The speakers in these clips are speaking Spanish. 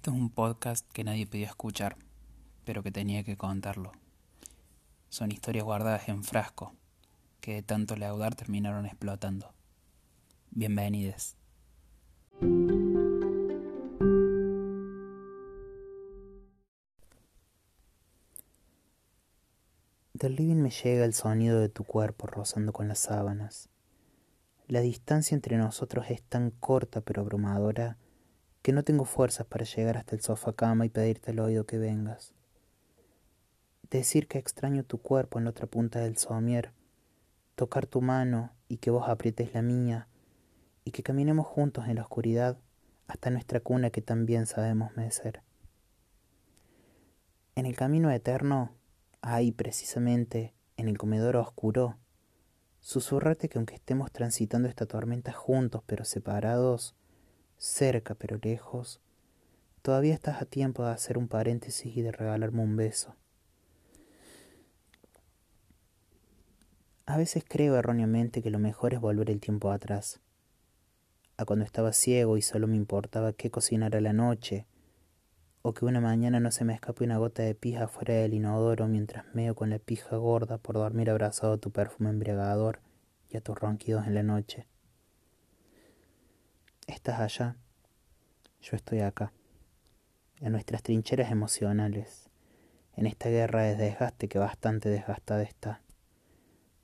Esto es un podcast que nadie pidió escuchar, pero que tenía que contarlo. Son historias guardadas en frasco, que de tanto laudar terminaron explotando. Bienvenidos. Del living me llega el sonido de tu cuerpo rozando con las sábanas. La distancia entre nosotros es tan corta pero abrumadora que no tengo fuerzas para llegar hasta el sofá cama y pedirte al oído que vengas. Decir que extraño tu cuerpo en otra punta del somier, tocar tu mano y que vos aprietes la mía, y que caminemos juntos en la oscuridad hasta nuestra cuna que también sabemos mecer. En el camino eterno, ahí precisamente, en el comedor oscuro, susurrate que aunque estemos transitando esta tormenta juntos pero separados, cerca pero lejos, todavía estás a tiempo de hacer un paréntesis y de regalarme un beso. A veces creo erróneamente que lo mejor es volver el tiempo atrás, a cuando estaba ciego y solo me importaba qué cocinar a la noche, o que una mañana no se me escape una gota de pija fuera del inodoro mientras meo con la pija gorda por dormir abrazado a tu perfume embriagador y a tus ronquidos en la noche. Estás allá, yo estoy acá, en nuestras trincheras emocionales, en esta guerra de desgaste que bastante desgastada está,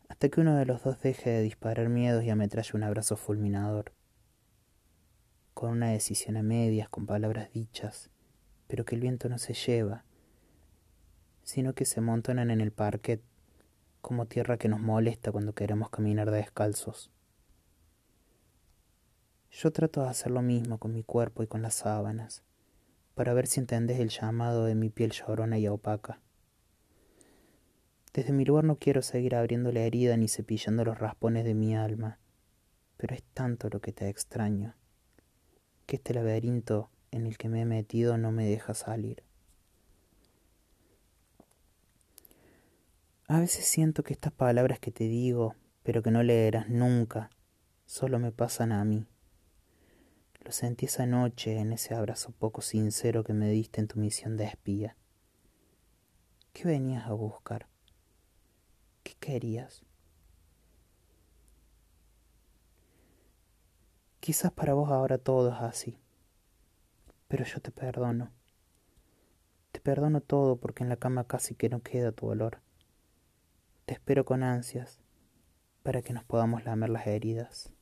hasta que uno de los dos deje de disparar miedos y ametralle un abrazo fulminador, con una decisión a medias, con palabras dichas, pero que el viento no se lleva, sino que se amontonan en el parquet como tierra que nos molesta cuando queremos caminar descalzos. Yo trato de hacer lo mismo con mi cuerpo y con las sábanas, para ver si entendés el llamado de mi piel llorona y opaca. Desde mi lugar no quiero seguir abriendo la herida ni cepillando los raspones de mi alma, pero es tanto lo que te extraño, que este laberinto en el que me he metido no me deja salir. A veces siento que estas palabras que te digo, pero que no leerás nunca, solo me pasan a mí. Lo sentí esa noche en ese abrazo poco sincero que me diste en tu misión de espía. ¿Qué venías a buscar? ¿Qué querías? Quizás para vos ahora todo es así, pero yo te perdono. Te perdono todo porque en la cama casi que no queda tu olor. Te espero con ansias para que nos podamos lamer las heridas.